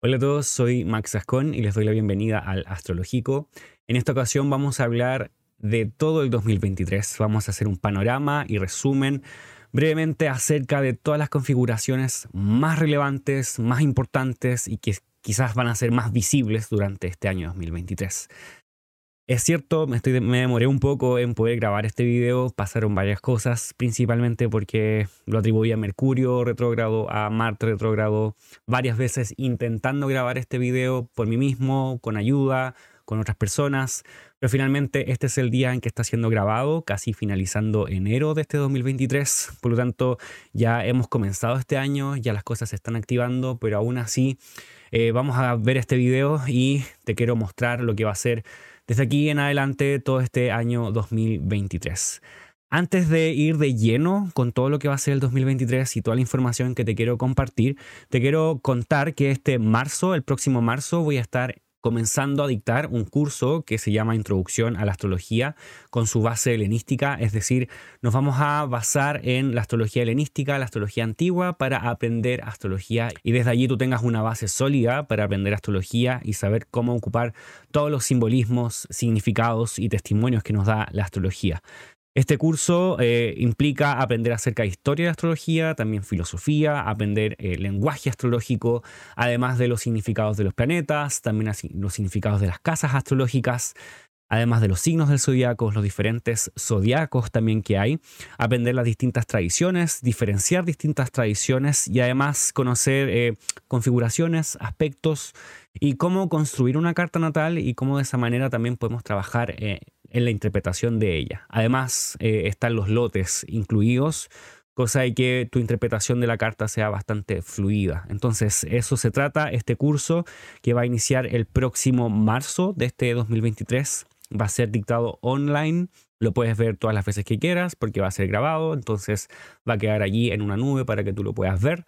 Hola a todos, soy Max Ascon y les doy la bienvenida al Astrológico. En esta ocasión vamos a hablar de todo el 2023. Vamos a hacer un panorama y resumen brevemente acerca de todas las configuraciones más relevantes, más importantes y que quizás van a ser más visibles durante este año 2023. Es cierto, me, demoré un poco en poder grabar este video, pasaron varias cosas, principalmente porque lo atribuí a Mercurio retrógrado, a Marte retrógrado, varias veces intentando grabar este video por mí mismo, con ayuda, con otras personas, pero finalmente este es el día en que está siendo grabado, casi finalizando enero de este 2023, por lo tanto ya hemos comenzado este año, ya las cosas se están activando, pero aún así eh, vamos a ver este video y te quiero mostrar lo que va a ser desde aquí en adelante todo este año 2023. Antes de ir de lleno con todo lo que va a ser el 2023 y toda la información que te quiero compartir, te quiero contar que este marzo, el próximo marzo, voy a estar comenzando a dictar un curso que se llama Introducción a la Astrología con su base helenística, es decir, nos vamos a basar en la astrología helenística, la astrología antigua, para aprender astrología y desde allí tú tengas una base sólida para aprender astrología y saber cómo ocupar todos los simbolismos, significados y testimonios que nos da la astrología. Este curso eh, implica aprender acerca de historia de astrología, también filosofía, aprender eh, lenguaje astrológico, además de los significados de los planetas, también los significados de las casas astrológicas, además de los signos del zodiaco, los diferentes zodiacos también que hay, aprender las distintas tradiciones, diferenciar distintas tradiciones y además conocer eh, configuraciones, aspectos y cómo construir una carta natal y cómo de esa manera también podemos trabajar en la interpretación de ella. Además, eh, están los lotes incluidos, cosa de que tu interpretación de la carta sea bastante fluida. Entonces, eso se trata, este curso que va a iniciar el próximo marzo de este 2023. Va a ser dictado online, lo puedes ver todas las veces que quieras porque va a ser grabado, entonces va a quedar allí en una nube para que tú lo puedas ver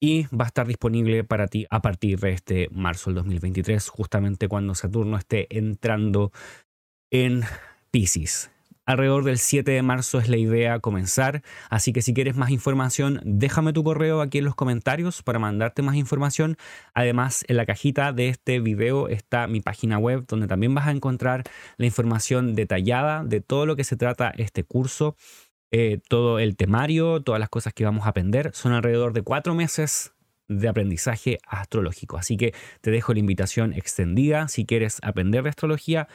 y va a estar disponible para ti a partir de este marzo del 2023, justamente cuando Saturno esté entrando en Pisces. Alrededor del 7 de marzo es la idea comenzar, así que si quieres más información, déjame tu correo aquí en los comentarios para mandarte más información. Además, en la cajita de este video está mi página web donde también vas a encontrar la información detallada de todo lo que se trata este curso, eh, todo el temario, todas las cosas que vamos a aprender. Son alrededor de cuatro meses de aprendizaje astrológico. Así que te dejo la invitación extendida. Si quieres aprender de astrología,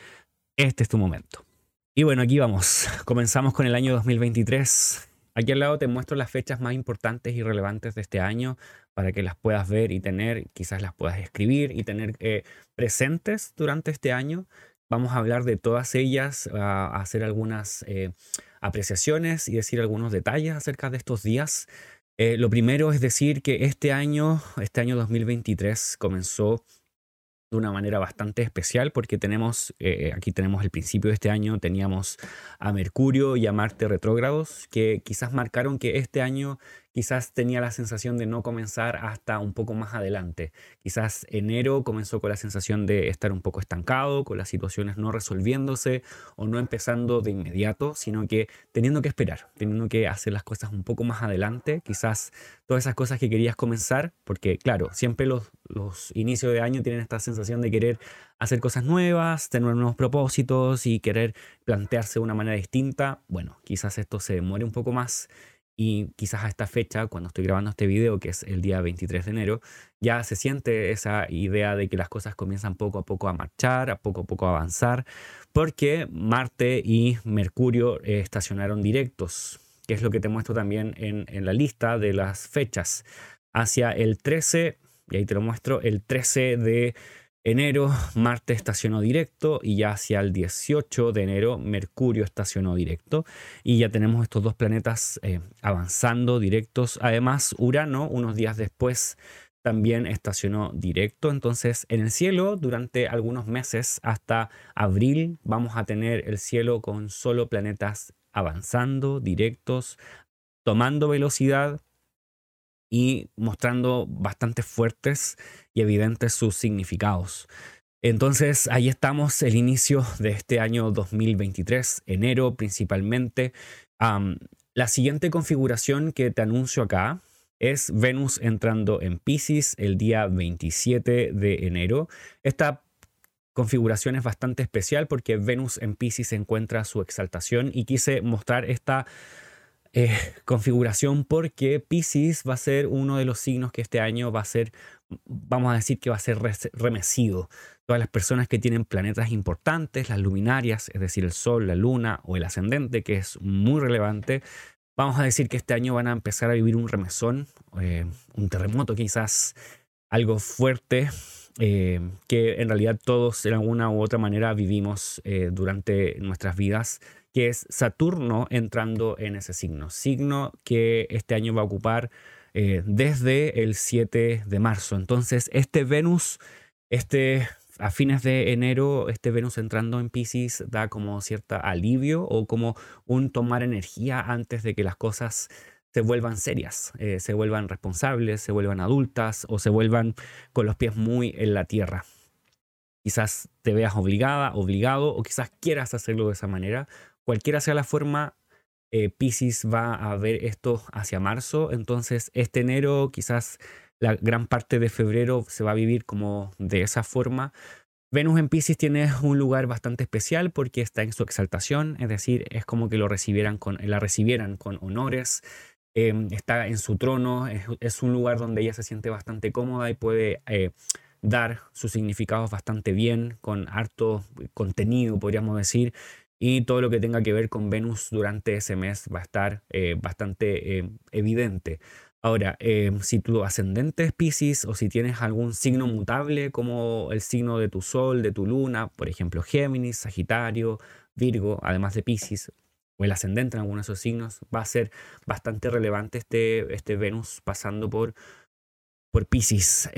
este es tu momento. Y bueno, aquí vamos. Comenzamos con el año 2023. Aquí al lado te muestro las fechas más importantes y relevantes de este año para que las puedas ver y tener, quizás las puedas escribir y tener eh, presentes durante este año. Vamos a hablar de todas ellas, a hacer algunas eh, apreciaciones y decir algunos detalles acerca de estos días. Eh, lo primero es decir que este año, este año 2023 comenzó de una manera bastante especial porque tenemos, eh, aquí tenemos el principio de este año, teníamos a Mercurio y a Marte retrógrados que quizás marcaron que este año quizás tenía la sensación de no comenzar hasta un poco más adelante. Quizás enero comenzó con la sensación de estar un poco estancado, con las situaciones no resolviéndose o no empezando de inmediato, sino que teniendo que esperar, teniendo que hacer las cosas un poco más adelante. Quizás todas esas cosas que querías comenzar, porque claro, siempre los, inicios de año tienen esta sensación de querer hacer cosas nuevas, tener nuevos propósitos y querer plantearse de una manera distinta. Bueno, quizás esto se demore un poco más y quizás a esta fecha, cuando estoy grabando este video, que es el día 23 de enero, ya se siente esa idea de que las cosas comienzan poco a poco a marchar, a poco a poco a avanzar, porque Marte y Mercurio eh, estacionaron directos, que es lo que te muestro también en, en la lista de las fechas. Hacia el 13, y ahí te lo muestro, el 13 de enero Marte estacionó directo y ya hacia el 18 de enero Mercurio estacionó directo y ya tenemos estos dos planetas eh, avanzando directos. Además Urano unos días después también estacionó directo. Entonces en el cielo durante algunos meses hasta abril vamos a tener el cielo con solo planetas avanzando directos, tomando velocidad y mostrando bastante fuertes y evidentes sus significados. Entonces ahí estamos, el inicio de este año 2023, enero principalmente. la siguiente configuración que te anuncio acá es Venus entrando en Pisces el día 27 de enero. Esta configuración es bastante especial porque Venus en Pisces encuentra su exaltación y quise mostrar esta eh, configuración porque Pisces va a ser uno de los signos que este año va a ser, vamos a decir que va a ser remecido. Todas las personas que tienen planetas importantes, las luminarias, es decir, el Sol, la Luna o el ascendente, que es muy relevante, vamos a decir que este año van a empezar a vivir un remesón, eh, un terremoto quizás, algo fuerte, eh, que en realidad todos de alguna u otra manera vivimos durante nuestras vidas que es Saturno entrando en ese signo. Signo que este año va a ocupar eh, desde el 7 de marzo. Entonces, este Venus, este a fines de enero, este Venus entrando en Pisces da como cierto alivio o como un tomar energía antes de que las cosas se vuelvan serias, eh, se vuelvan responsables, se vuelvan adultas o se vuelvan con los pies muy en la tierra. Quizás te veas obligada, obligado o quizás quieras hacerlo de esa manera cualquiera sea la forma, eh, Pisces va a ver esto hacia marzo, entonces este enero, quizás la gran parte de febrero se va a vivir como de esa forma. Venus en Pisces tiene un lugar bastante especial porque está en su exaltación, es decir, es como que lo recibieran con, la recibieran con honores, em, está en su trono, es, un lugar donde ella se siente bastante cómoda y puede eh, dar sus significados bastante bien, con harto contenido, podríamos decir y todo lo que tenga que ver con Venus durante ese mes va a estar eh, bastante eh, evidente. Ahora, eh, si tu ascendente es Pisces o si tienes algún signo mutable como el signo de tu Sol, de tu Luna, por ejemplo Géminis, Sagitario, Virgo, además de Pisces, o el ascendente en alguno de esos signos, va a ser bastante relevante este, este Venus pasando por, por Pisces.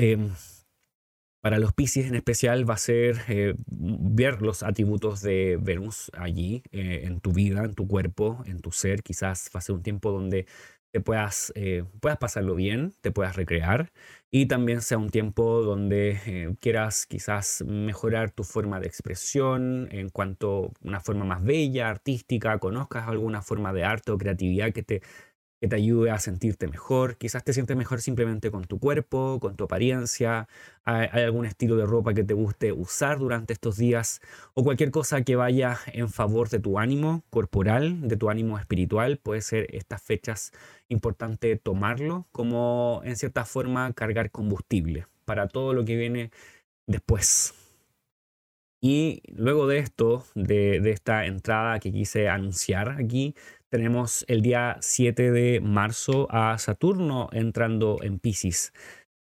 Para los Pisces en especial va a ser eh, ver los atributos de Venus allí eh, en tu vida, en tu cuerpo, en tu ser. Quizás va a ser un tiempo donde te puedas, eh, puedas pasarlo bien, te puedas recrear y también sea un tiempo donde quieras quizás mejorar tu forma de expresión en cuanto a una forma más bella, artística, conozcas alguna forma de arte o creatividad que te que te ayude a sentirte mejor. Quizás te sientes mejor simplemente con tu cuerpo, con tu apariencia. Hay, algún estilo de ropa que te guste usar durante estos días o cualquier cosa que vaya en favor de tu ánimo corporal, de tu ánimo espiritual. Puede ser estas fechas importante tomarlo como en cierta forma cargar combustible para todo lo que viene después. Y luego de esto, de, esta entrada que quise anunciar aquí, tenemos el día 7 de marzo a Saturno entrando en Pisces.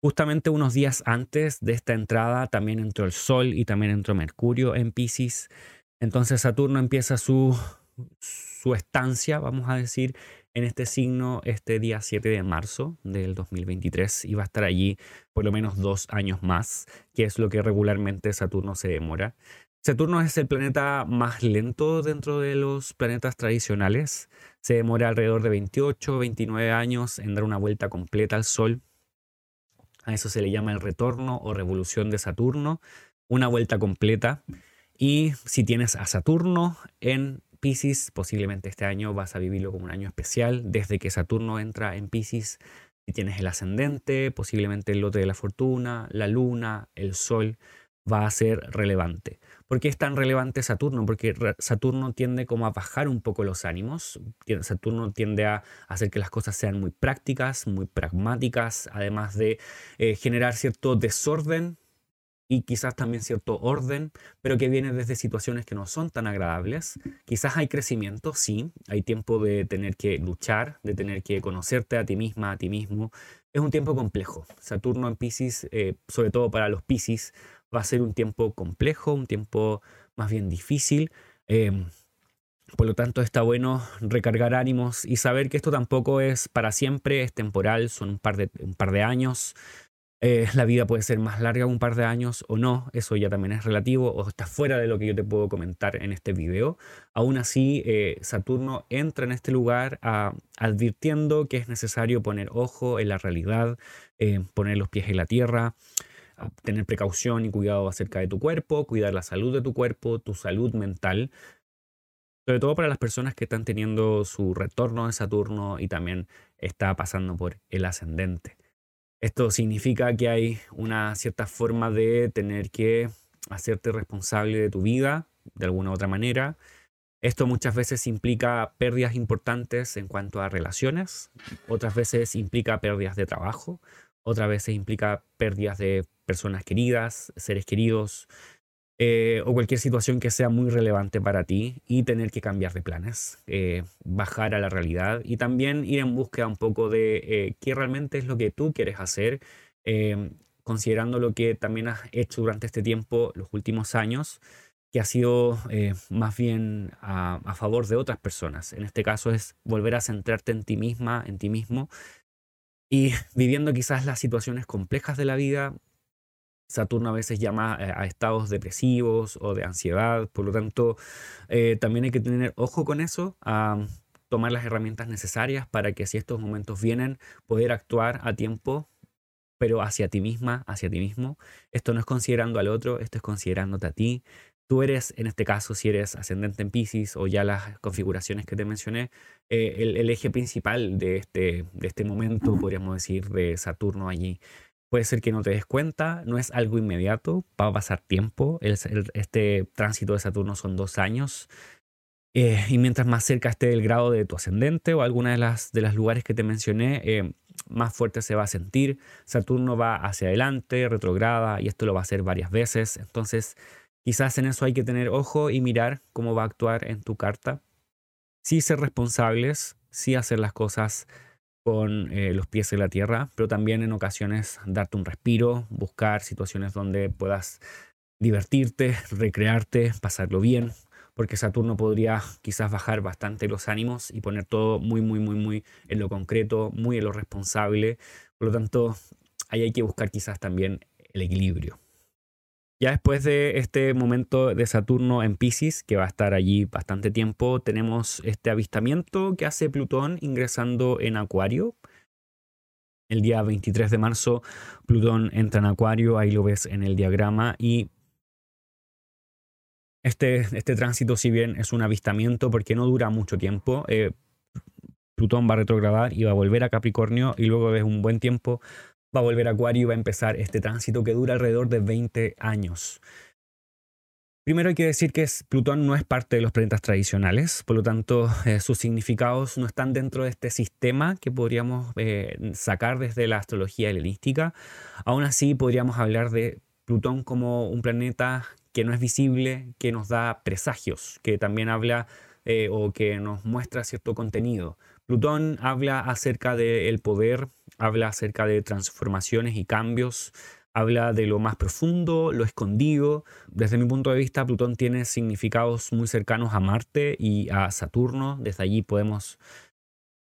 Justamente unos días antes de esta entrada también entró el Sol y también entró Mercurio en Pisces. Entonces Saturno empieza su, su estancia, vamos a decir, en este signo este día 7 de marzo del 2023 y va a estar allí por lo menos dos años más, que es lo que regularmente Saturno se demora. Saturno es el planeta más lento dentro de los planetas tradicionales. Se demora alrededor de 28, 29 años en dar una vuelta completa al Sol. A eso se le llama el retorno o revolución de Saturno, una vuelta completa. Y si tienes a Saturno en Pisces, posiblemente este año vas a vivirlo como un año especial. Desde que Saturno entra en Pisces, si tienes el ascendente, posiblemente el lote de la fortuna, la luna, el sol, va a ser relevante. ¿Por qué es tan relevante Saturno? Porque Saturno tiende como a bajar un poco los ánimos. Saturno tiende a hacer que las cosas sean muy prácticas, muy pragmáticas, además de eh, generar cierto desorden y quizás también cierto orden, pero que viene desde situaciones que no son tan agradables. Quizás hay crecimiento, sí, hay tiempo de tener que luchar, de tener que conocerte a ti misma, a ti mismo. Es un tiempo complejo. Saturno en Pisces, eh, sobre todo para los Pisces, va a ser un tiempo complejo, un tiempo más bien difícil. Em, por lo tanto, está bueno recargar ánimos y saber que esto tampoco es para siempre, es temporal, son un par de, un par de años. Eh, la vida puede ser más larga un par de años o no, eso ya también es relativo o está fuera de lo que yo te puedo comentar en este video. Aún así, eh, Saturno entra en este lugar advirtiendo que es necesario poner ojo en la realidad, eh, poner los pies en la tierra, tener precaución y cuidado acerca de tu cuerpo, cuidar la salud de tu cuerpo, tu salud mental, sobre todo para las personas que están teniendo su retorno de Saturno y también está pasando por el ascendente. Esto significa que hay una cierta forma de tener que hacerte responsable de tu vida de alguna u otra manera. Esto muchas veces implica pérdidas importantes en cuanto a relaciones, otras veces implica pérdidas de trabajo, otras veces implica pérdidas de personas queridas, seres queridos, eh, o cualquier situación que sea muy relevante para ti y tener que cambiar de planes, eh, bajar a la realidad y también ir en búsqueda un poco de eh, qué realmente es lo que tú quieres hacer, considerando lo que también has hecho durante este tiempo, los últimos años, que ha sido más bien a, a favor de otras personas. En este caso es volver a centrarte en ti misma, en ti mismo y viviendo quizás las situaciones complejas de la vida, Saturno a veces llama eh, a estados depresivos o de ansiedad, por lo tanto eh, también hay que tener ojo con eso, a tomar las herramientas necesarias para que si estos momentos vienen, poder actuar a tiempo, pero hacia ti misma, hacia ti mismo. Esto no es considerando al otro, esto es considerándote a ti. Tú eres, en este caso, si eres ascendente en Pisces o ya las configuraciones que te mencioné, eh, el, el, eje principal de este, de este momento, podríamos decir, de Saturno allí. Puede ser que no te des cuenta, no es algo inmediato, va a pasar tiempo. este tránsito de Saturno son dos años. Eh, y mientras más cerca esté el grado de tu ascendente o alguna de las, de los lugares que te mencioné, eh, más fuerte se va a sentir. Saturno va hacia adelante, retrograda, y esto lo va a hacer varias veces. Entonces, quizás en eso hay que tener ojo y mirar cómo va a actuar en tu carta. Sí ser responsables, sí hacer las cosas con eh, los pies en la tierra, pero también en ocasiones darte un respiro, buscar situaciones donde puedas divertirte, recrearte, pasarlo bien, porque Saturno podría quizás bajar bastante los ánimos y poner todo muy, muy, muy, muy en lo concreto, muy en lo responsable. Por lo tanto, ahí hay que buscar quizás también el equilibrio. Ya después de este momento de Saturno en Pisces, que va a estar allí bastante tiempo, tenemos este avistamiento que hace Plutón ingresando en Acuario. El día 23 de marzo, Plutón entra en Acuario, ahí lo ves en el diagrama, y este, este tránsito, si bien es un avistamiento, porque no dura mucho tiempo, eh, Plutón va a retrogradar y va a volver a Capricornio, y luego de un buen tiempo va a volver a Acuario y va a empezar este tránsito que dura alrededor de 20 años. Primero hay que decir que Plutón no es parte de los planetas tradicionales, por lo tanto eh, sus significados no están dentro de este sistema que podríamos eh, sacar desde la astrología helenística. Aún así podríamos hablar de Plutón como un planeta que no es visible, que nos da presagios, que también habla eh, o que nos muestra cierto contenido. Plutón habla acerca del poder, habla acerca de transformaciones y cambios, habla de lo más profundo, lo escondido. Desde mi punto de vista, Plutón tiene significados muy cercanos a Marte y a Saturno. Desde allí podemos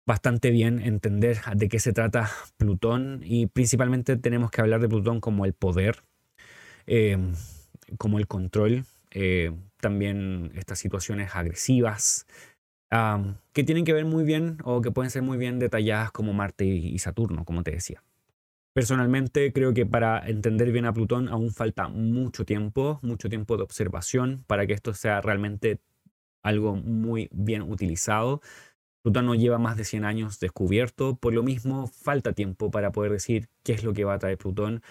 bastante bien entender de qué se trata Plutón y principalmente tenemos que hablar de Plutón como el poder, eh, como el control, eh, también estas situaciones agresivas, que tienen que ver muy bien o que pueden ser muy bien detalladas como Marte y Saturno, como te decía. Personalmente creo que para entender bien a Plutón aún falta mucho tiempo, mucho tiempo de observación para que esto sea realmente algo muy bien utilizado. Plutón no lleva más de 100 años descubierto, por lo mismo falta tiempo para poder decir qué es lo que va a traer Plutón.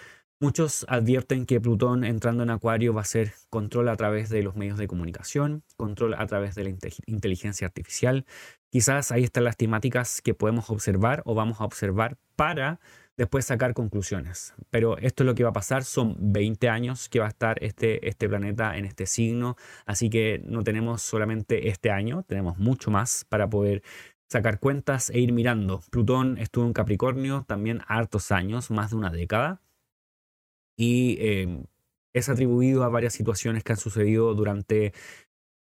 Muchos advierten que Plutón entrando en Acuario va a ser control a través de los medios de comunicación, control a través de la inteligencia artificial. Quizás ahí están las temáticas que podemos observar o vamos a observar para después sacar conclusiones. Pero esto es lo que va a pasar, son 20 años que va a estar este, este planeta en este signo, así que no tenemos solamente este año, tenemos mucho más para poder sacar cuentas e ir mirando. Plutón estuvo en Capricornio también hartos años, más de una década y em, es atribuido a varias situaciones que han sucedido durante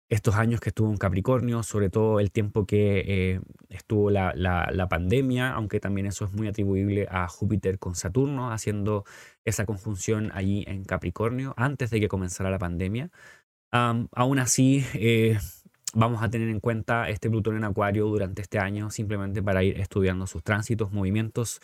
estos años que estuvo en Capricornio, sobre todo el tiempo que eh, estuvo la, la, pandemia, aunque también eso es muy atribuible a Júpiter con Saturno, haciendo esa conjunción allí en Capricornio antes de que comenzara la pandemia. aún así, eh, vamos a tener en cuenta este Plutón en Acuario durante este año, simplemente para ir estudiando sus tránsitos, movimientos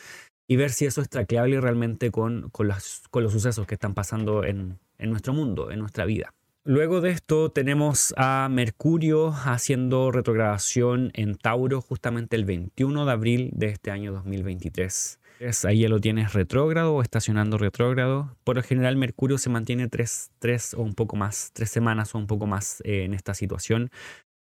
y ver si eso es traqueable realmente con, con, los, con los sucesos que están pasando en, en nuestro mundo, en nuestra vida. Luego de esto tenemos a Mercurio haciendo retrogradación en Tauro justamente el 21 de abril de este año 2023. Ahí ya lo tienes retrógrado o estacionando retrógrado. Por lo general Mercurio se mantiene tres, tres o un poco más, tres semanas o un poco más eh, en esta situación.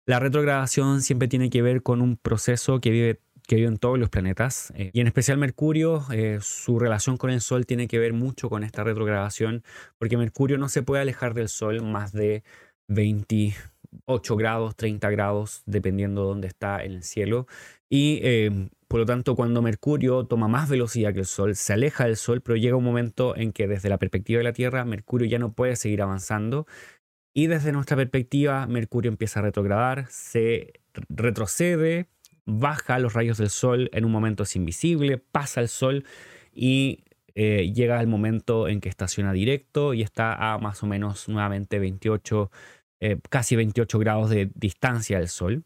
La retrogradación siempre tiene que ver con un proceso que vive que viven todos los planetas. Eh, y en especial Mercurio, eh, su relación con el Sol tiene que ver mucho con esta retrogradación, porque Mercurio no se puede alejar del Sol más de 28 grados, 30 grados, dependiendo de dónde está en el cielo. Y eh, por lo tanto, cuando Mercurio toma más velocidad que el Sol, se aleja del Sol, pero llega un momento en que desde la perspectiva de la Tierra, Mercurio ya no puede seguir avanzando. Y desde nuestra perspectiva, Mercurio empieza a retrogradar, se retrocede, baja los rayos del sol en un momento es invisible, pasa el sol y eh, llega el momento en que estaciona directo y está a más o menos nuevamente 28, eh, casi 28 grados de distancia del sol.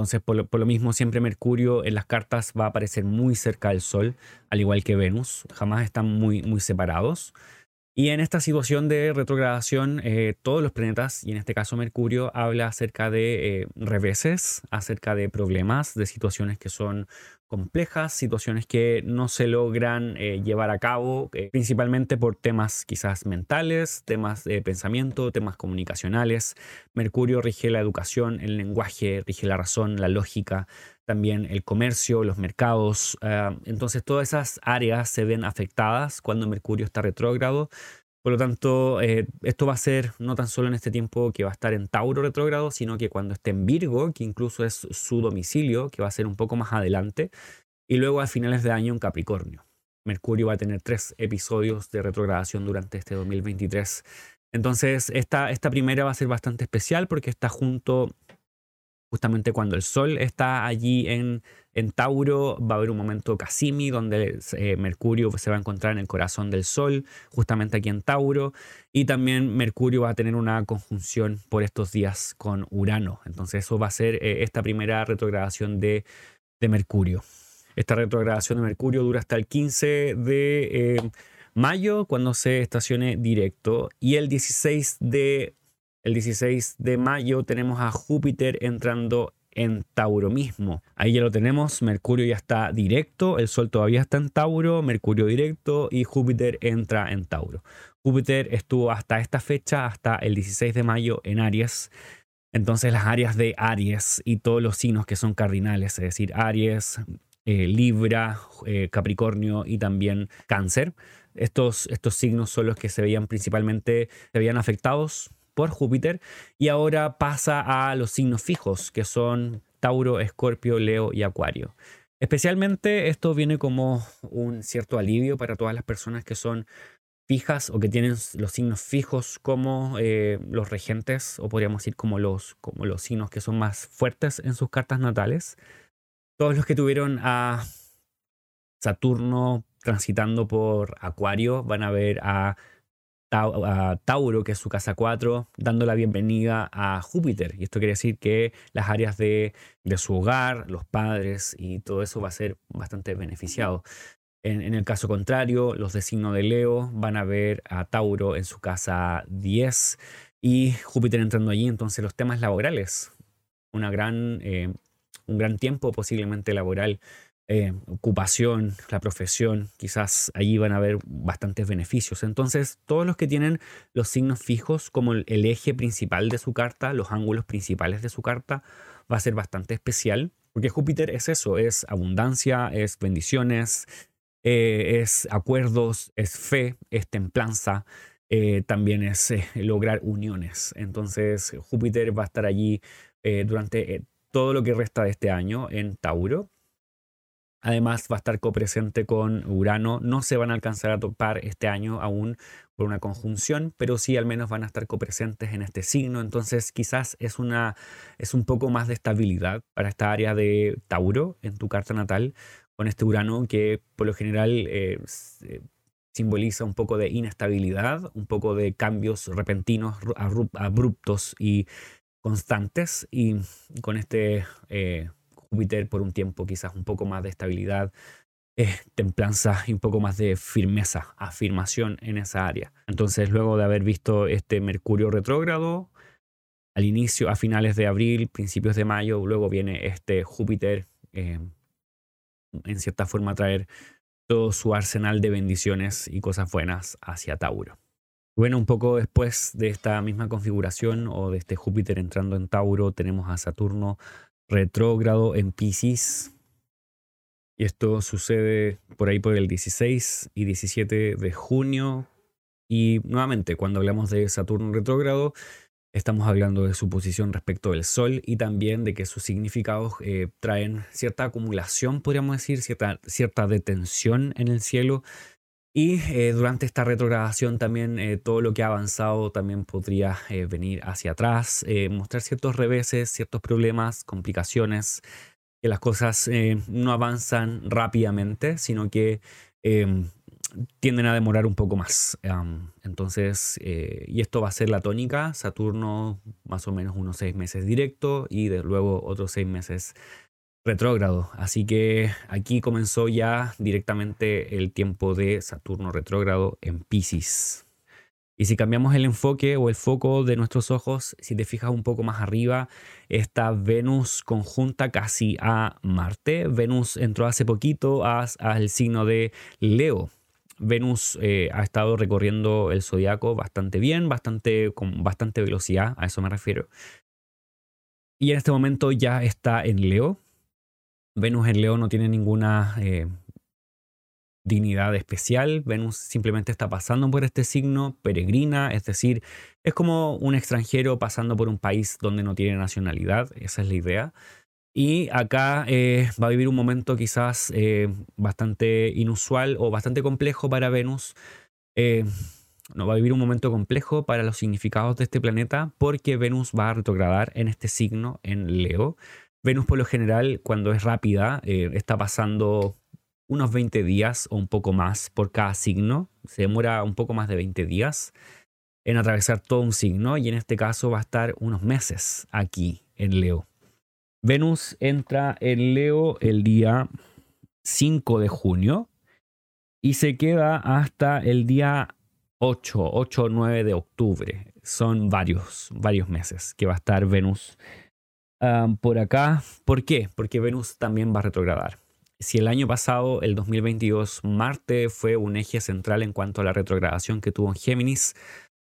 Entonces, por lo, mismo, siempre Mercurio en las cartas va a aparecer muy cerca del Sol, al igual que Venus. Jamás están muy, muy separados. Y en esta situación de retrogradación, eh, todos los planetas, y en este caso Mercurio, habla acerca de eh, reveses, acerca de problemas, de situaciones que son complejas, situaciones que no se logran eh, llevar a cabo, principalmente por temas quizás mentales, temas de pensamiento, temas comunicacionales. Mercurio rige la educación, el lenguaje, rige la razón, la lógica, también el comercio, los mercados. Ah, entonces todas esas áreas se ven afectadas cuando Mercurio está retrógrado. Por lo tanto, eh, esto va a ser no tan solo en este tiempo que va a estar en Tauro retrógrado, sino que cuando esté en Virgo, que incluso es su domicilio, que va a ser un poco más adelante, y luego a finales de año en Capricornio. Mercurio va a tener tres episodios de retrogradación durante este 2023. Entonces, esta, esta primera va a ser bastante especial porque está junto justamente cuando el Sol está allí en, en Tauro, va a haber un momento Casimi donde eh, Mercurio se va a encontrar en el corazón del Sol, justamente aquí en Tauro, y también Mercurio va a tener una conjunción por estos días con Urano. Entonces eso va a ser eh, esta primera retrogradación de, de, Mercurio. Esta retrogradación de Mercurio dura hasta el 15 de eh, mayo, cuando se estacione directo, y el 16 de el 16 de mayo tenemos a Júpiter entrando en Tauro mismo. Ahí ya lo tenemos, Mercurio ya está directo, el Sol todavía está en Tauro, Mercurio directo y Júpiter entra en Tauro. Júpiter estuvo hasta esta fecha, hasta el 16 de mayo en Aries. Entonces las áreas de Aries y todos los signos que son cardinales, es decir, Aries, eh, Libra, eh, Capricornio y también Cáncer. Estos, estos signos son los que se veían principalmente, se veían afectados por Júpiter y ahora pasa a los signos fijos, que son Tauro, Escorpio, Leo y Acuario. Especialmente esto viene como un cierto alivio para todas las personas que son fijas o que tienen los signos fijos como eh, los regentes o podríamos decir como los, como los signos que son más fuertes en sus cartas natales. Todos los que tuvieron a Saturno transitando por Acuario van a ver a a Tauro, que es su casa 4, dando la bienvenida a Júpiter. Y esto quiere decir que las áreas de, su hogar, los padres y todo eso va a ser bastante beneficiado. En, el caso contrario, los de signo de Leo van a ver a Tauro en su casa 10 y Júpiter entrando allí. Entonces los temas laborales, una gran, eh, un gran tiempo posiblemente laboral eh, ocupación, la profesión, quizás allí van a haber bastantes beneficios. Entonces, todos los que tienen los signos fijos como el, eje principal de su carta, los ángulos principales de su carta, va a ser bastante especial, porque Júpiter es eso, es abundancia, es bendiciones, eh, es acuerdos, es fe, es templanza, eh, también es lograr uniones. Entonces, Júpiter va a estar allí durante todo lo que resta de este año en Tauro Además va a estar copresente con Urano. No se van a alcanzar a topar este año aún por una conjunción, pero sí al menos van a estar copresentes en este signo. Entonces quizás es, una, es un poco más de estabilidad para esta área de Tauro en tu carta natal con este Urano que por lo general eh, eh, simboliza un poco de inestabilidad, un poco de cambios repentinos, abruptos y constantes. Y con este... Eh, Júpiter por un tiempo quizás un poco más de estabilidad eh, templanza y un poco más de firmeza, afirmación en esa área. Entonces, luego de haber visto este Mercurio retrógrado, al inicio, a finales de abril, principios de mayo, luego viene este Júpiter, eh, en cierta forma, a traer todo su arsenal de bendiciones y cosas buenas hacia Tauro. Bueno, un poco después de esta misma configuración o de este Júpiter entrando en Tauro, tenemos a Saturno retrógrado en Pisces. Y esto sucede por ahí por el 16 y 17 de junio. Y nuevamente, cuando hablamos de Saturno retrógrado, estamos hablando de su posición respecto del Sol y también de que sus significados eh, traen cierta acumulación, podríamos decir, cierta, cierta detención en el cielo y eh, durante esta retrogradación también eh, todo lo que ha avanzado también podría eh, venir hacia atrás, mostrar ciertos reveses, ciertos problemas, complicaciones, que las cosas no avanzan rápidamente, sino que em, tienden a demorar un poco más. entonces, y esto va a ser la tónica, Saturno más o menos unos seis meses directo y luego otros seis meses retrógrado. Así que aquí comenzó ya directamente el tiempo de Saturno retrógrado en Pisces. Y si cambiamos el enfoque o el foco de nuestros ojos, si te fijas un poco más arriba, está Venus conjunta casi a Marte. Venus entró hace poquito al signo de Leo. Venus eh, ha estado recorriendo el zodiaco bastante bien, bastante, con bastante velocidad, a eso me refiero. Y en este momento ya está en Leo, Venus en Leo no tiene ninguna eh, dignidad especial. Venus simplemente está pasando por este signo, peregrina, es decir, es como un extranjero pasando por un país donde no tiene nacionalidad, esa es la idea. Y acá eh, va a vivir un momento quizás eh, bastante inusual o bastante complejo para Venus. no, va a vivir un momento complejo para los significados de este planeta porque Venus va a retrogradar en este signo, en Leo. Venus por lo general, cuando es rápida, eh, está pasando unos 20 días o un poco más por cada signo. Se demora un poco más de 20 días en atravesar todo un signo y en este caso va a estar unos meses aquí en Leo. Venus entra en Leo el día 5 de junio y se queda hasta el día 8, 8 o 9 de octubre. Son varios, varios meses que va a estar Venus por acá. ¿Por qué? Porque Venus también va a retrogradar. Si el año pasado, el 2022, Marte fue un eje central en cuanto a la retrogradación que tuvo en Géminis,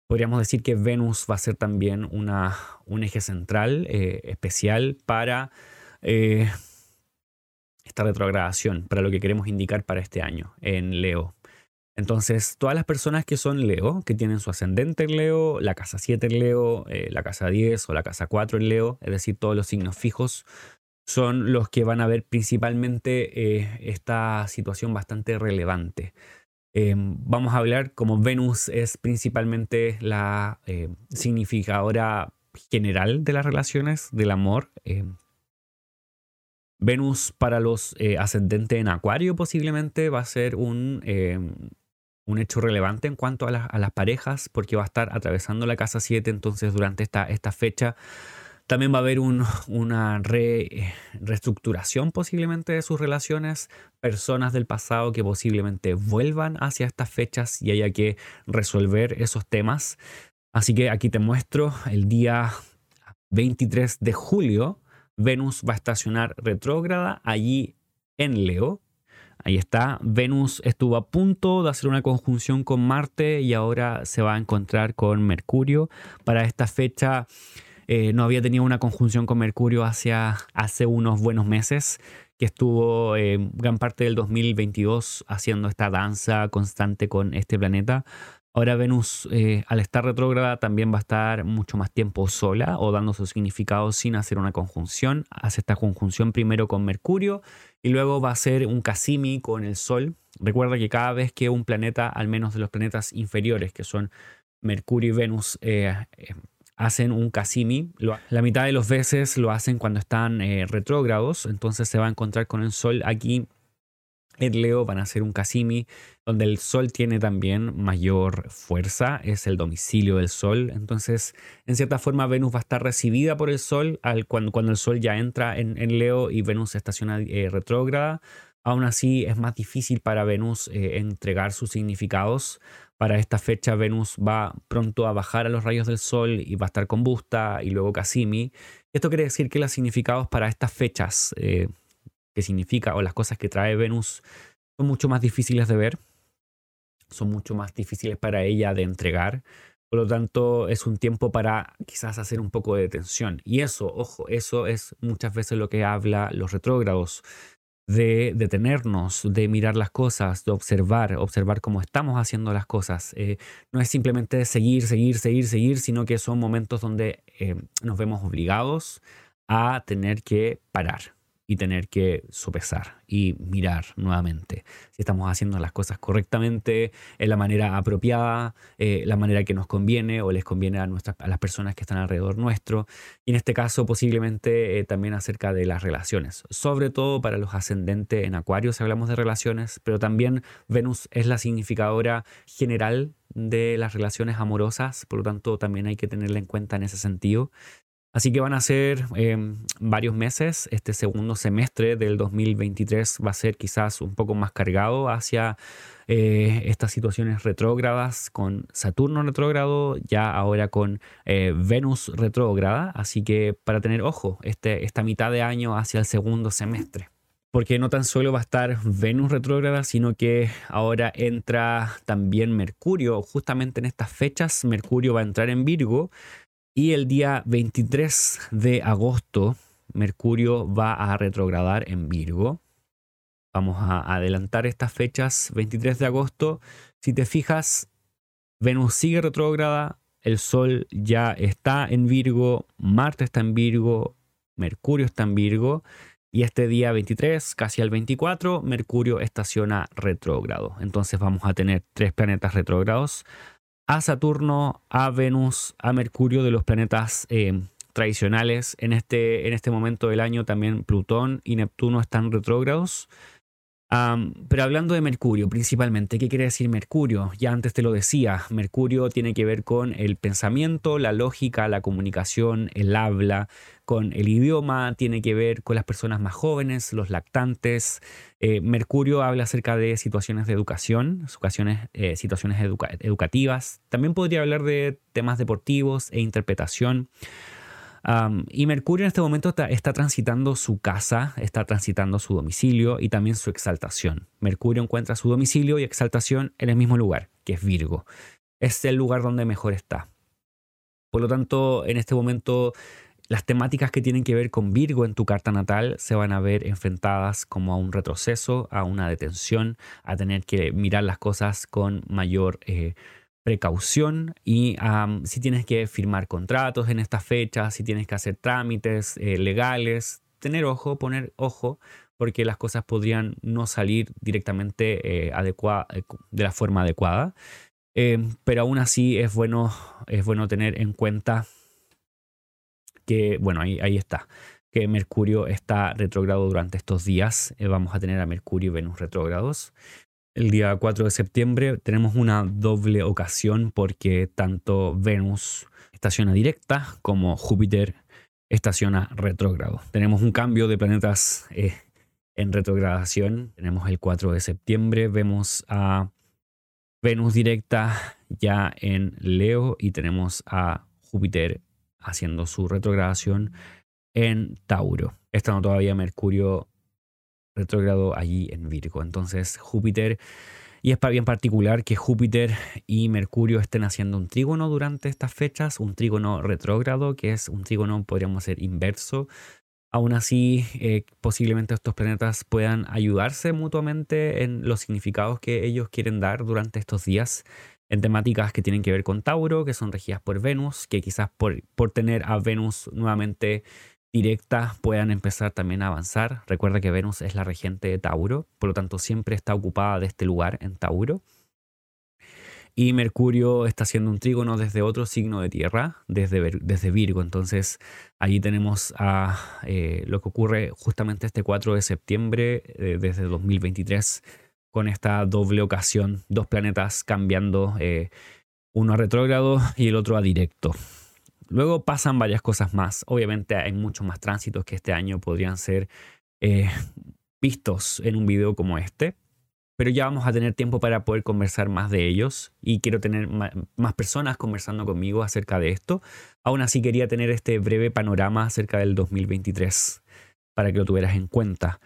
podríamos decir que Venus va a ser también una, un eje central eh, especial para eh, esta retrogradación, para lo que queremos indicar para este año en Leo. Entonces, todas las personas que son Leo, que tienen su ascendente en Leo, la casa 7 en Leo, eh, la casa 10 o la casa 4 en Leo, es decir, todos los signos fijos, son los que van a ver principalmente eh, esta situación bastante relevante. Em, vamos a hablar como Venus es principalmente la eh, significadora general de las relaciones, del amor. Venus para los ascendentes en Acuario posiblemente va a ser un, un hecho relevante en cuanto a, las parejas, porque va a estar atravesando la casa 7, entonces durante esta, esta fecha también va a haber una reestructuración posiblemente de sus relaciones, personas del pasado que posiblemente vuelvan hacia estas fechas y haya que resolver esos temas. Así que aquí te muestro el día 23 de julio, Venus va a estacionar retrógrada allí en Leo, Ahí está, Venus estuvo a punto de hacer una conjunción con Marte y ahora se va a encontrar con Mercurio. Para esta fecha eh, no había tenido una conjunción con Mercurio hacia, hace unos buenos meses, que estuvo eh, gran parte del 2022 haciendo esta danza constante con este planeta. Ahora Venus, eh, al estar retrógrada, también va a estar mucho más tiempo sola o dando su significado sin hacer una conjunción. Hace esta conjunción primero con Mercurio y luego va a ser un Casimi con el Sol. Recuerda que cada vez que un planeta, al menos de los planetas inferiores, que son Mercurio y Venus, eh, eh, hacen un Casimi, la mitad de los veces lo hacen cuando están retrógrados, entonces se va a encontrar con el Sol aquí en Leo van a ser un Casimi, donde el Sol tiene también mayor fuerza, es el domicilio del Sol. Entonces, en cierta forma, Venus va a estar recibida por el Sol al, cuando, cuando el Sol ya entra en, Leo y Venus estaciona eh, retrógrada. Aún así, es más difícil para Venus eh, entregar sus significados. Para esta fecha, Venus va pronto a bajar a los rayos del Sol y va a estar con Busta y luego Cassimi. Esto quiere decir que los significados para estas fechas, eh, que significa, o las cosas que trae Venus, son mucho más difíciles de ver, son mucho más difíciles para ella de entregar. Por lo tanto, es un tiempo para quizás hacer un poco de detención. Y eso, ojo, eso es muchas veces lo que habla los retrógrados de detenernos, de mirar las cosas, de observar, observar cómo estamos haciendo las cosas. Eh, no es simplemente seguir, seguir, seguir, seguir, sino que son momentos donde eh, nos vemos obligados a tener que parar y tener que sopesar y mirar nuevamente si estamos haciendo las cosas correctamente, en la manera apropiada, eh, la manera que nos conviene o les conviene a, nuestras, a las personas que están alrededor nuestro. Y en este caso posiblemente eh, también acerca de las relaciones, sobre todo para los ascendentes en Acuario si hablamos de relaciones, pero también Venus es la significadora general de las relaciones amorosas, por lo tanto también hay que tenerla en cuenta en ese sentido. Así que van a ser em, varios meses. Este segundo semestre del 2023 va a ser quizás un poco más cargado hacia eh, estas situaciones retrógradas con Saturno retrógrado, ya ahora con eh, Venus retrógrada. Así que para tener ojo, este, esta mitad de año hacia el segundo semestre. Porque no tan solo va a estar Venus retrógrada, sino que ahora entra también Mercurio. Justamente en estas fechas, Mercurio va a entrar en Virgo y el día 23 de agosto, Mercurio va a retrogradar en Virgo. Vamos a adelantar estas fechas. 23 de agosto, si te fijas, Venus sigue retrógrada, el Sol ya está en Virgo, Marte está en Virgo, Mercurio está en Virgo. Y este día 23, casi al 24, Mercurio estaciona retrógrado. Entonces vamos a tener tres planetas retrógrados a Saturno, a Venus, a Mercurio de los planetas eh, tradicionales. En este, en este momento del año también Plutón y Neptuno están retrógrados pero hablando de Mercurio principalmente, ¿qué quiere decir Mercurio? Ya antes te lo decía, Mercurio tiene que ver con el pensamiento, la lógica, la comunicación, el habla, con el idioma, tiene que ver con las personas más jóvenes, los lactantes. Eh, Mercurio habla acerca de situaciones de educación, situaciones, eh, situaciones educativas. También podría hablar de temas deportivos e interpretación y Mercurio en este momento está, transitando su casa, está transitando su domicilio y también su exaltación. Mercurio encuentra su domicilio y exaltación en el mismo lugar, que es Virgo. Es el lugar donde mejor está. Por lo tanto, en este momento las temáticas que tienen que ver con Virgo en tu carta natal se van a ver enfrentadas como a un retroceso, a una detención, a tener que mirar las cosas con mayor eh, precaución y si tienes que firmar contratos en estas fechas, si tienes que hacer trámites eh, legales, tener ojo, poner ojo, porque las cosas podrían no salir directamente eh, eh, de la forma adecuada. pero aún así es bueno, es bueno tener en cuenta que, bueno, ahí, ahí está, que Mercurio está retrogrado durante estos días. vamos a tener a Mercurio y Venus retrógrados. El día 4 de septiembre tenemos una doble ocasión porque tanto Venus estaciona directa como Júpiter estaciona retrógrado. Tenemos un cambio de planetas eh, en retrogradación. Tenemos el 4 de septiembre, vemos a Venus directa ya en Leo y tenemos a Júpiter haciendo su retrogradación en Tauro. Estando todavía Mercurio retrógrado allí en Virgo. Entonces Júpiter, y es bien particular que Júpiter y Mercurio estén haciendo un trígono durante estas fechas, un trígono retrógrado, que es un trígono, podríamos ser inverso. Aún así, eh, posiblemente estos planetas puedan ayudarse mutuamente en los significados que ellos quieren dar durante estos días en temáticas que tienen que ver con Tauro, que son regidas por Venus, que quizás por, por tener a Venus nuevamente directas puedan empezar también a avanzar. Recuerda que Venus es la regente de Tauro, por lo tanto siempre está ocupada de este lugar en Tauro. Y Mercurio está haciendo un trígono desde otro signo de tierra, desde, Virgo. Entonces allí tenemos a, eh, lo que ocurre justamente este 4 de septiembre eh, desde 2023 con esta doble ocasión, dos planetas cambiando, eh, uno a retrógrado y el otro a directo. Luego pasan varias cosas más. Obviamente hay muchos más tránsitos que este año podrían ser eh, vistos en un video como este, pero ya vamos a tener tiempo para poder conversar más de ellos y quiero tener más personas conversando conmigo acerca de esto. Aún así quería tener este breve panorama acerca del 2023 para que lo tuvieras en cuenta.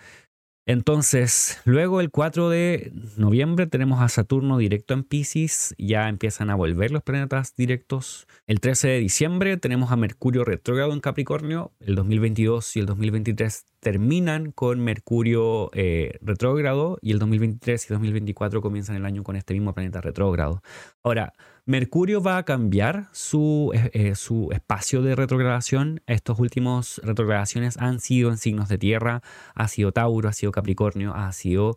Entonces, luego el 4 de noviembre tenemos a Saturno directo en Pisces, ya empiezan a volver los planetas directos. El 13 de diciembre tenemos a Mercurio retrógrado en Capricornio, el 2022 y el 2023 terminan con Mercurio eh, retrógrado y el 2023 y 2024 comienzan el año con este mismo planeta retrógrado. Ahora, Mercurio va a cambiar su, eh, eh, su espacio de retrogradación. Estos últimos retrogradaciones han sido en signos de tierra, ha sido Tauro, ha sido Capricornio, ha sido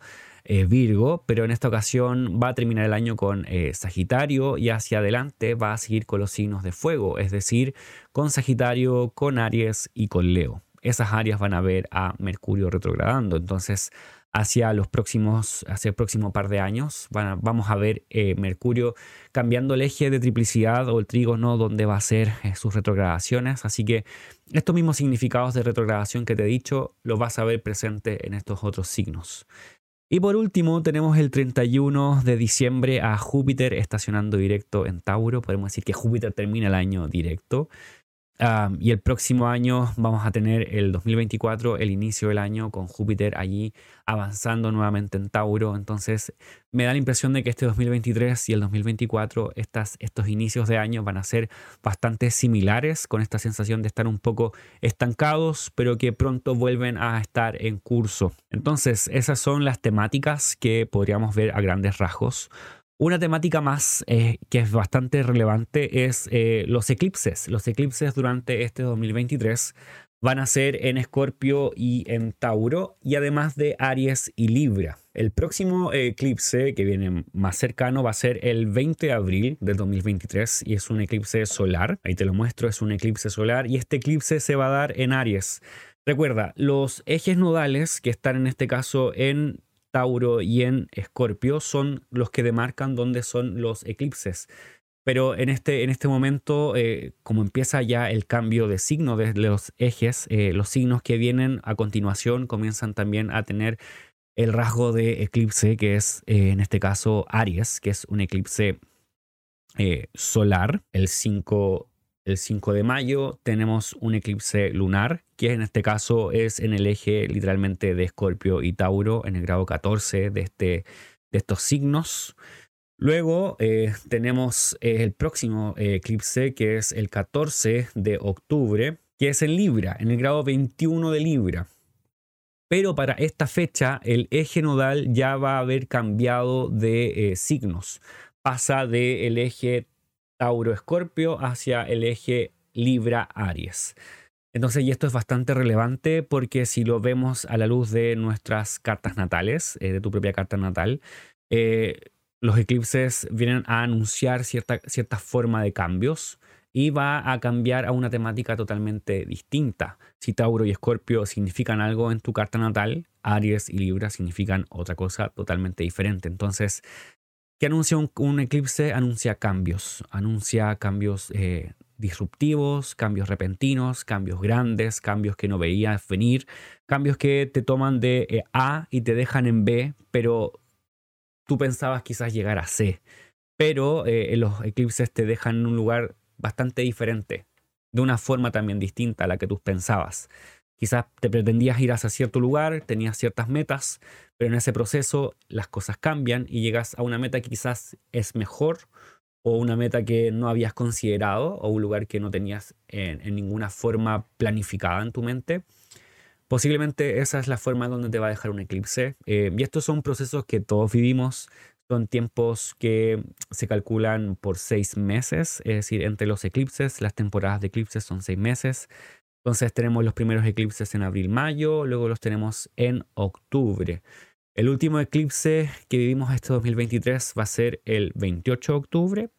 Virgo, pero en esta ocasión va a terminar el año con Sagitario y hacia adelante va a seguir con los signos de fuego, es decir, con Sagitario, con Aries y con Leo esas áreas van a ver a Mercurio retrogradando. Entonces, hacia los próximos, hacia el próximo par de años, vamos a ver eh, Mercurio cambiando el eje de triplicidad o el trígono donde va a ser eh, sus retrogradaciones. Así que estos mismos significados de retrogradación que te he dicho, los vas a ver presente en estos otros signos. Y por último, tenemos el 31 de diciembre a Júpiter estacionando directo en Tauro. Podemos decir que Júpiter termina el año directo y el próximo año vamos a tener el 2024, el inicio del año con Júpiter allí avanzando nuevamente en Tauro. Entonces me da la impresión de que este 2023 y el 2024, estas, estos inicios de año van a ser bastante similares, con esta sensación de estar un poco estancados, pero que pronto vuelven a estar en curso. Entonces esas son las temáticas que podríamos ver a grandes rasgos. Una temática más eh, que es bastante relevante es eh, los eclipses. Los eclipses durante este 2023 van a ser en Escorpio y en Tauro, y además de Aries y Libra. El próximo eclipse que viene más cercano va a ser el 20 de abril del 2023 y es un eclipse solar. Ahí te lo muestro, es un eclipse solar y este eclipse se va a dar en Aries. Recuerda, los ejes nodales que están en este caso en Tauro y en Escorpio son los que demarcan dónde son los eclipses. Pero en este, en este momento, eh, como empieza ya el cambio de signo de los ejes, eh, los signos que vienen a continuación comienzan también a tener el rasgo de eclipse, que es eh, en este caso Aries, que es un eclipse solar, el 5 el 5 de mayo tenemos un eclipse lunar, que en este caso es en el eje literalmente de Escorpio y Tauro, en el grado 14 de, este, de estos signos. Luego eh, tenemos eh, el próximo eh, eclipse, que es el 14 de octubre, que es en Libra, en el grado 21 de Libra. Pero para esta fecha el eje nodal ya va a haber cambiado de signos. Pasa del eje Tauro-Escorpio hacia el eje Libra-Aries. Entonces, y esto es bastante relevante porque si lo vemos a la luz de nuestras cartas natales, eh, de tu propia carta natal, eh, los eclipses vienen a anunciar cierta, cierta forma de cambios y va a cambiar a una temática totalmente distinta. Si Tauro y Escorpio significan algo en tu carta natal, Aries y Libra significan otra cosa totalmente diferente. Entonces, que anuncia un, eclipse? Anuncia cambios, anuncia cambios eh, disruptivos, cambios repentinos, cambios grandes, cambios que no veías venir, cambios que te toman de eh, A y te dejan en B, pero tú pensabas quizás llegar a C. Pero eh, los eclipses te dejan en un lugar bastante diferente, de una forma también distinta a la que tú pensabas. Quizás te pretendías ir hacia cierto lugar, tenías ciertas metas, pero en ese proceso las cosas cambian y llegas a una meta que quizás es mejor o una meta que no habías considerado o un lugar que no tenías en, ninguna forma planificada en tu mente. Posiblemente esa es la forma donde te va a dejar un eclipse. Eh, y estos son procesos que todos vivimos. Son tiempos que se calculan por seis meses, es decir, entre los eclipses, las temporadas de eclipses son seis meses. Entonces tenemos los primeros eclipses en abril-mayo, luego los tenemos en octubre. El último eclipse que vivimos este 2023 va a ser el 28 de octubre.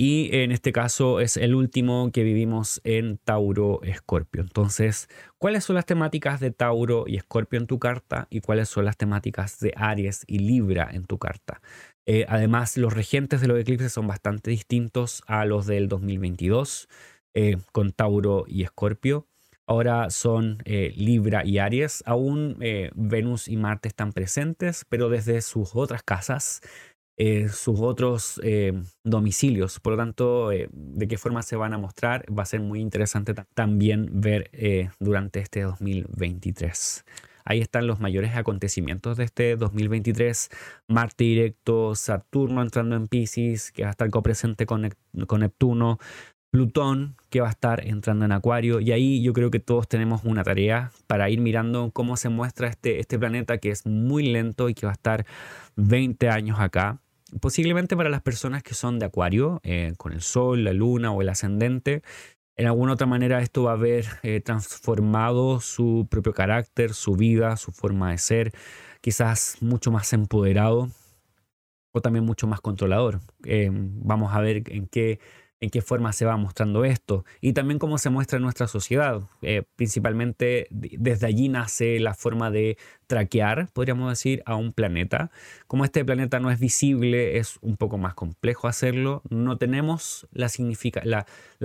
Y en este caso es el último que vivimos en Tauro Escorpio. Entonces, ¿cuáles son las temáticas de Tauro y Escorpio en tu carta? ¿Y cuáles son las temáticas de Aries y Libra en tu carta? Eh, además, los regentes de los eclipses son bastante distintos a los del 2022 eh, con Tauro y Escorpio. Ahora son eh, Libra y Aries. Aún eh, Venus y Marte están presentes, pero desde sus otras casas, sus otros domicilios. Por lo tanto, de qué forma se van a mostrar va a ser muy interesante también ver durante este 2023. Ahí están los mayores acontecimientos de este 2023. Marte directo, Saturno entrando en Pisces, que va a estar copresente con, con Neptuno, Plutón, que va a estar entrando en Acuario. Y ahí yo creo que todos tenemos una tarea para ir mirando cómo se muestra este, este planeta que es muy lento y que va a estar 20 años acá. Posiblemente para las personas que son de Acuario, eh, con el Sol, la Luna o el ascendente, en alguna otra manera esto va a haber eh, transformado su propio carácter, su vida, su forma de ser, quizás mucho más empoderado o también mucho más controlador. Eh, vamos a ver en qué en qué forma se va mostrando esto y también cómo se muestra en nuestra sociedad. Eh, principalmente desde allí nace la forma de traquear, podríamos decir, a un planeta. Como este planeta no es visible, es un poco más complejo hacerlo. No tenemos la,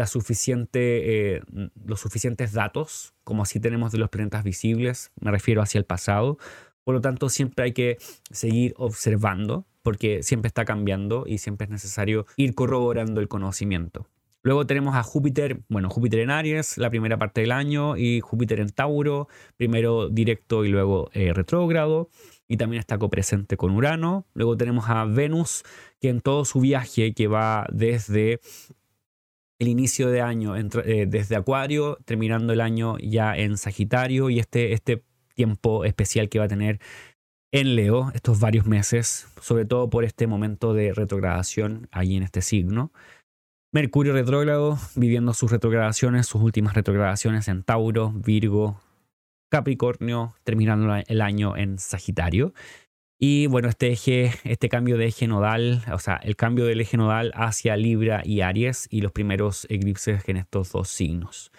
suficiente, eh, los suficientes datos como así tenemos de los planetas visibles, me refiero hacia el pasado. Por lo tanto, siempre hay que seguir observando porque siempre está cambiando y siempre es necesario ir corroborando el conocimiento. Luego tenemos a Júpiter, bueno, Júpiter en Aries, la primera parte del año, y Júpiter en Tauro, primero directo y luego eh, retrógrado, y también está copresente con Urano. Luego tenemos a Venus, que en todo su viaje, que va desde el inicio de año, eh, desde Acuario, terminando el año ya en Sagitario, y este, este tiempo especial que va a tener en Leo estos varios meses, sobre todo por este momento de retrogradación ahí en este signo. Mercurio retrógrado, viviendo sus retrogradaciones, sus últimas retrogradaciones en Tauro, Virgo, Capricornio, terminando el año en Sagitario. Y bueno, este eje, este cambio de eje nodal, o sea, el cambio del eje nodal hacia Libra y Aries y los primeros eclipses en estos dos signos.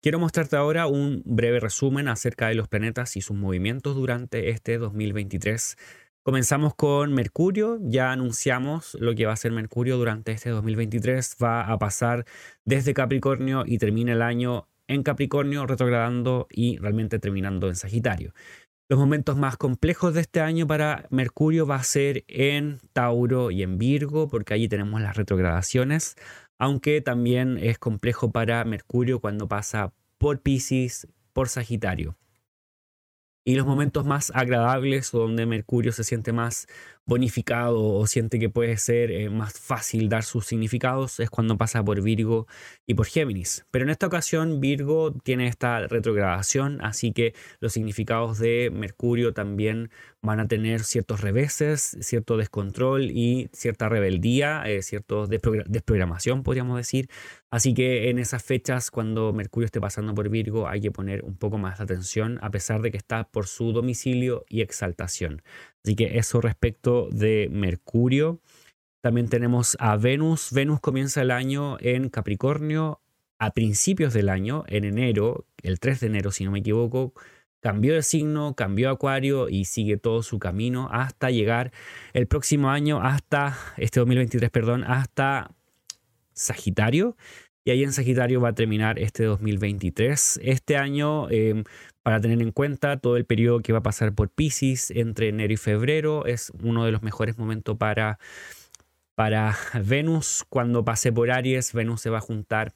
Quiero mostrarte ahora un breve resumen acerca de los planetas y sus movimientos durante este 2023. Comenzamos con Mercurio, ya anunciamos lo que va a ser Mercurio durante este 2023, va a pasar desde Capricornio y termina el año en Capricornio, retrogradando y realmente terminando en Sagitario. Los momentos más complejos de este año para Mercurio va a ser en Tauro y en Virgo, porque allí tenemos las retrogradaciones aunque también es complejo para Mercurio cuando pasa por Pisces, por Sagitario. Y los momentos más agradables o donde Mercurio se siente más bonificado o siente que puede ser eh, más fácil dar sus significados es cuando pasa por Virgo y por Géminis. Pero en esta ocasión Virgo tiene esta retrogradación, así que los significados de Mercurio también van a tener ciertos reveses, cierto descontrol y cierta rebeldía, eh, cierta desprogramación, podríamos decir. Así que en esas fechas, cuando Mercurio esté pasando por Virgo, hay que poner un poco más de atención, a pesar de que está por su domicilio y exaltación. Así que eso respecto de Mercurio. También tenemos a Venus. Venus comienza el año en Capricornio a principios del año, en enero, el 3 de enero si no me equivoco, cambió de signo, cambió a Acuario y sigue todo su camino hasta llegar el próximo año, hasta este 2023, perdón, hasta Sagitario. Y ahí en Sagitario va a terminar este 2023. Este año em, para tener en cuenta todo el periodo que va a pasar por Pisces entre enero y febrero. Es uno de los mejores momentos para, para Venus. Cuando pase por Aries, Venus se va a juntar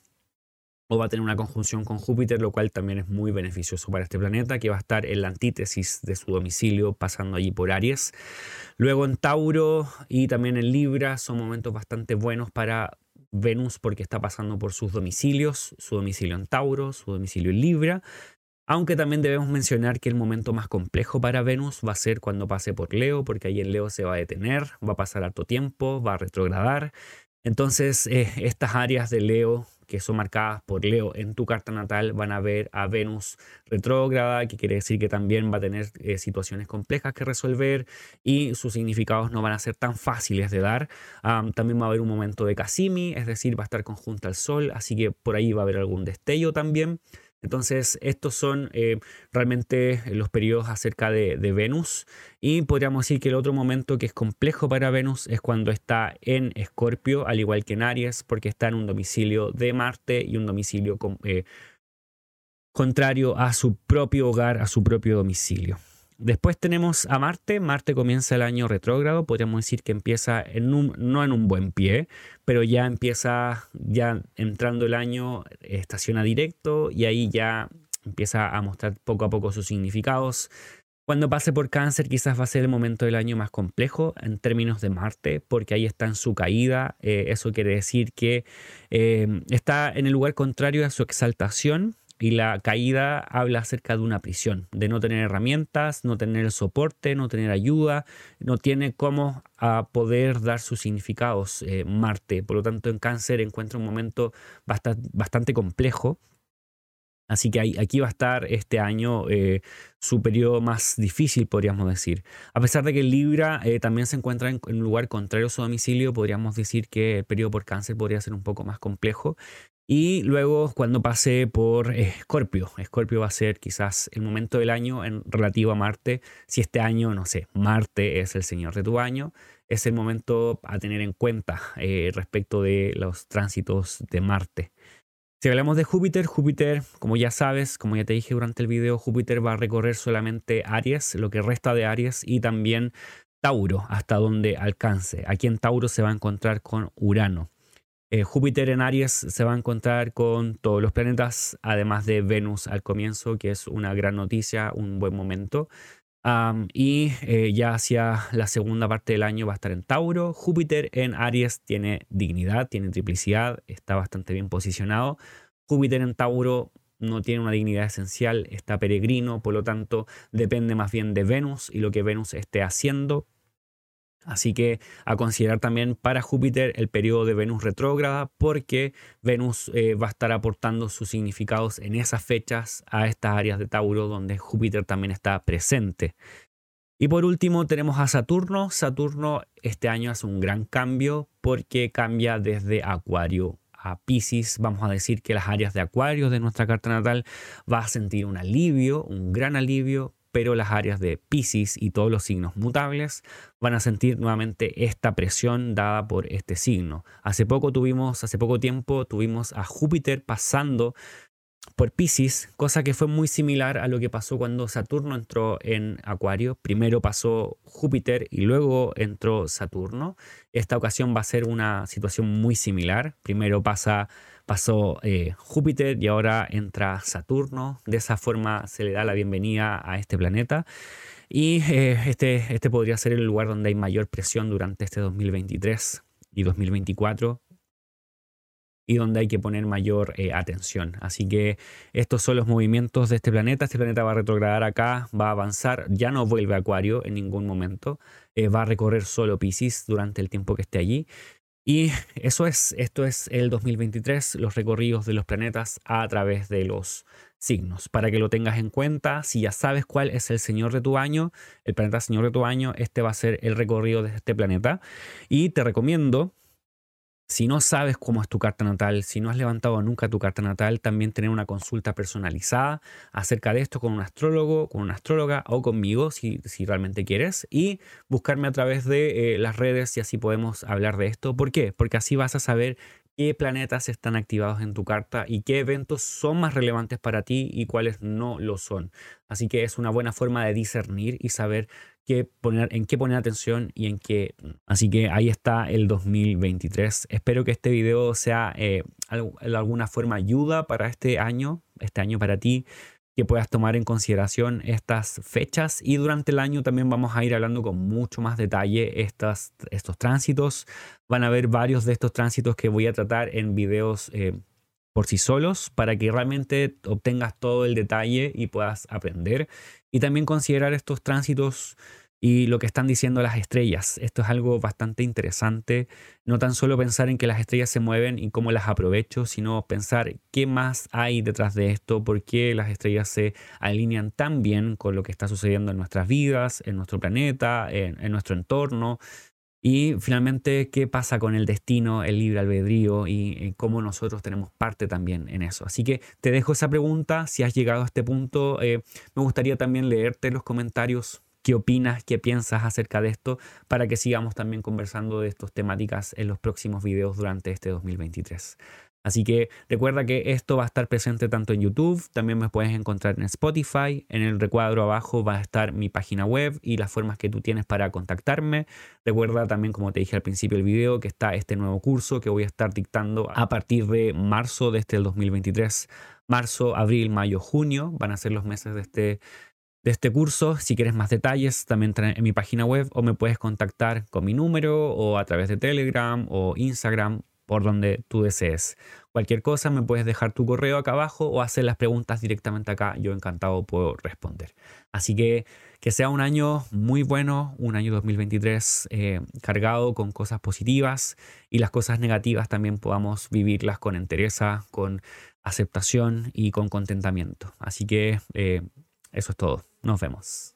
o va a tener una conjunción con Júpiter, lo cual también es muy beneficioso para este planeta, que va a estar en la antítesis de su domicilio, pasando allí por Aries. Luego en Tauro y también en Libra son momentos bastante buenos para Venus porque está pasando por sus domicilios, su domicilio en Tauro, su domicilio en Libra, aunque también debemos mencionar que el momento más complejo para Venus va a ser cuando pase por Leo, porque ahí en Leo se va a detener, va a pasar harto tiempo, va a retrogradar. Entonces, eh, estas áreas de Leo que son marcadas por Leo en tu carta natal van a ver a Venus retrógrada, que quiere decir que también va a tener eh, situaciones complejas que resolver y sus significados no van a ser tan fáciles de dar. también va a haber un momento de Casimi, es decir, va a estar conjunta al Sol, así que por ahí va a haber algún destello también. Entonces, estos son eh, realmente los periodos acerca de, Venus. Y podríamos decir que el otro momento que es complejo para Venus es cuando está en Escorpio, al igual que en Aries, porque está en un domicilio de Marte y un domicilio eh, contrario a su propio hogar, a su propio domicilio. Después tenemos a Marte. Marte comienza el año retrógrado. Podríamos decir que empieza no en un buen pie, pero ya empieza, ya entrando el año, estaciona directo y ahí ya empieza a mostrar poco a poco sus significados. Cuando pase por cáncer quizás va a ser el momento del año más complejo en términos de Marte, porque ahí está en su caída. Eh, eso quiere decir que eh, está en el lugar contrario a su exaltación y la caída habla acerca de una prisión, de no tener herramientas, no tener soporte, no tener ayuda, no tiene cómo poder dar sus significados eh, Marte. Por lo tanto, en cáncer encuentra un momento bastante, bastante complejo. Así que aquí va a estar este año eh, su periodo más difícil, podríamos decir. A pesar de que Libra eh, también se encuentra en, en, un lugar contrario a su domicilio, podríamos decir que el periodo por cáncer podría ser un poco más complejo. Y luego cuando pase por Escorpio, Escorpio va a ser quizás el momento del año en relativo a Marte. Si este año, no sé, Marte es el señor de tu año, es el momento a tener en cuenta eh, respecto de los tránsitos de Marte. Si hablamos de Júpiter, Júpiter, como ya sabes, como ya te dije durante el video, Júpiter va a recorrer solamente Aries, lo que resta de Aries, y también Tauro, hasta donde alcance. Aquí en Tauro se va a encontrar con Urano. Eh, Júpiter en Aries se va a encontrar con todos los planetas, además de Venus al comienzo, que es una gran noticia, un buen momento. y eh, ya hacia la segunda parte del año va a estar en Tauro. Júpiter en Aries tiene dignidad, tiene triplicidad, está bastante bien posicionado. Júpiter en Tauro no tiene una dignidad esencial, está peregrino, por lo tanto depende más bien de Venus y lo que Venus esté haciendo Así que a considerar también para Júpiter el periodo de Venus retrógrada porque Venus eh, va a estar aportando sus significados en esas fechas a estas áreas de Tauro donde Júpiter también está presente. Y por último tenemos a Saturno. Saturno este año hace un gran cambio porque cambia desde Acuario a Pisces. Vamos a decir que las áreas de Acuario de nuestra carta natal va a sentir un alivio, un gran alivio pero las áreas de Pisces y todos los signos mutables van a sentir nuevamente esta presión dada por este signo. Hace poco tuvimos, hace poco tiempo tuvimos a Júpiter pasando por Pisces, cosa que fue muy similar a lo que pasó cuando Saturno entró en Acuario. Primero pasó Júpiter y luego entró Saturno. Esta ocasión va a ser una situación muy similar. Primero pasa pasó eh, Júpiter y ahora entra Saturno. De esa forma se le da la bienvenida a este planeta. Y eh, este, este podría ser el lugar donde hay mayor presión durante este 2023 y 2024 y donde hay que poner mayor eh, atención. Así que estos son los movimientos de este planeta. Este planeta va a retrogradar acá, va a avanzar, ya no vuelve a Acuario en ningún momento, va a recorrer solo Pisces durante el tiempo que esté allí. Y eso es, esto es el 2023, los recorridos de los planetas a través de los signos. Para que lo tengas en cuenta, si ya sabes cuál es el señor de tu año, el planeta señor de tu año, este va a ser el recorrido de este planeta. Y te recomiendo si no sabes cómo es tu carta natal, si no has levantado nunca tu carta natal, también tener una consulta personalizada acerca de esto con un astrólogo, con una astróloga o conmigo, si, realmente quieres, y buscarme a través de eh, las redes y así podemos hablar de esto. ¿Por qué? Porque así vas a saber qué planetas están activados en tu carta y qué eventos son más relevantes para ti y cuáles no lo son. Así que es una buena forma de discernir y saber poner, en qué poner atención y en qué. Así que ahí está el 2023. Espero que este video sea eh, de alguna forma ayuda para este año, este año para ti, que puedas tomar en consideración estas fechas y durante el año también vamos a ir hablando con mucho más detalle estas, estos tránsitos. Van a ver varios de estos tránsitos que voy a tratar en videos eh, por sí solos para que realmente obtengas todo el detalle y puedas aprender. Y también considerar estos tránsitos y lo que están diciendo las estrellas. Esto es algo bastante interesante. No tan solo pensar en que las estrellas se mueven y cómo las aprovecho, sino pensar qué más hay detrás de esto, por qué las estrellas se alinean tan bien con lo que está sucediendo en nuestras vidas, en nuestro planeta, en, nuestro entorno. Y finalmente, ¿qué pasa con el destino, el libre albedrío y, cómo nosotros tenemos parte también en eso? Así que te dejo esa pregunta. Si has llegado a este punto, eh, me gustaría también leerte los comentarios qué opinas, qué piensas acerca de esto, para que sigamos también conversando de estas temáticas en los próximos videos durante este 2023. Así que recuerda que esto va a estar presente tanto en YouTube, también me puedes encontrar en Spotify, en el recuadro abajo va a estar mi página web y las formas que tú tienes para contactarme. Recuerda también, como te dije al principio del video, que está este nuevo curso que voy a estar dictando a partir de marzo de este 2023. Marzo, abril, mayo, junio van a ser los meses de este de este curso. Si quieres más detalles, también en mi página web o me puedes contactar con mi número o a través de Telegram o Instagram por donde tú desees. Cualquier cosa me puedes dejar tu correo acá abajo o hacer las preguntas directamente acá. Yo encantado puedo responder. Así que que sea un año muy bueno, un año 2023 eh, cargado con cosas positivas y las cosas negativas también podamos vivirlas con entereza, con aceptación y con contentamiento. Así que eh, eso es todo. Nos vemos.